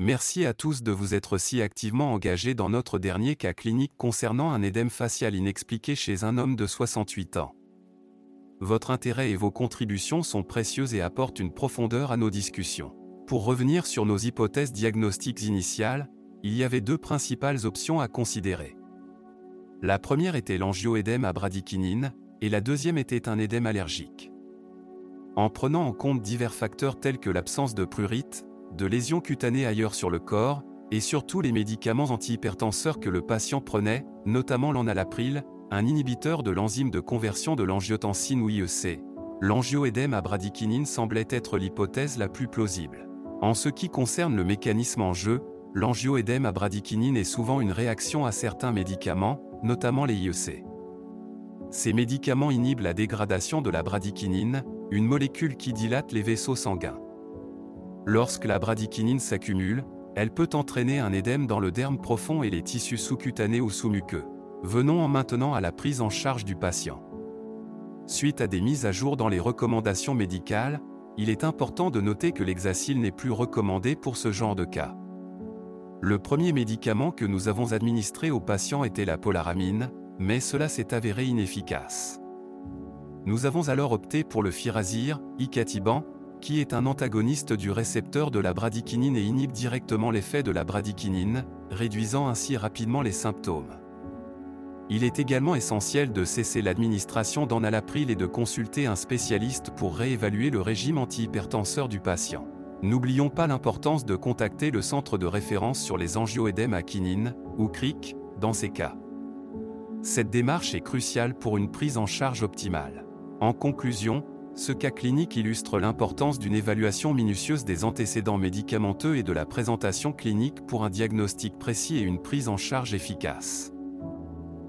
Merci à tous de vous être si activement engagés dans notre dernier cas clinique concernant un édème facial inexpliqué chez un homme de 68 ans. Votre intérêt et vos contributions sont précieuses et apportent une profondeur à nos discussions. Pour revenir sur nos hypothèses diagnostiques initiales, il y avait deux principales options à considérer. La première était l'angioédème à bradykinine, et la deuxième était un édème allergique. En prenant en compte divers facteurs tels que l'absence de prurite, de lésions cutanées ailleurs sur le corps, et surtout les médicaments antihypertenseurs que le patient prenait, notamment l'enalapril, un inhibiteur de l'enzyme de conversion de l'angiotensine ou IEC. L'angioédème à bradykinine semblait être l'hypothèse la plus plausible. En ce qui concerne le mécanisme en jeu, l'angioédème à bradykinine est souvent une réaction à certains médicaments, notamment les IEC. Ces médicaments inhibent la dégradation de la bradykinine, une molécule qui dilate les vaisseaux sanguins. Lorsque la bradykinine s'accumule, elle peut entraîner un édème dans le derme profond et les tissus sous-cutanés ou sous-muqueux. Venons en maintenant à la prise en charge du patient. Suite à des mises à jour dans les recommandations médicales, il est important de noter que l'hexacil n'est plus recommandé pour ce genre de cas. Le premier médicament que nous avons administré aux patients était la polaramine, mais cela s'est avéré inefficace. Nous avons alors opté pour le firazir, icatiban, qui est un antagoniste du récepteur de la bradykinine et inhibe directement l'effet de la bradykinine, réduisant ainsi rapidement les symptômes. Il est également essentiel de cesser l'administration d'enalapril et de consulter un spécialiste pour réévaluer le régime antihypertenseur du patient. N'oublions pas l'importance de contacter le centre de référence sur les angioédèmes à quinine, ou CRIC, dans ces cas. Cette démarche est cruciale pour une prise en charge optimale. En conclusion, ce cas clinique illustre l'importance d'une évaluation minutieuse des antécédents médicamenteux et de la présentation clinique pour un diagnostic précis et une prise en charge efficace.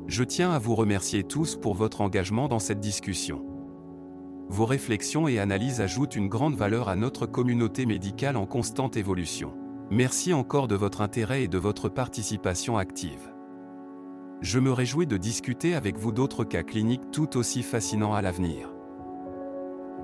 Je tiens à vous remercier tous pour votre engagement dans cette discussion. Vos réflexions et analyses ajoutent une grande valeur à notre communauté médicale en constante évolution. Merci encore de votre intérêt et de votre participation active. Je me réjouis de discuter avec vous d'autres cas cliniques tout aussi fascinants à l'avenir.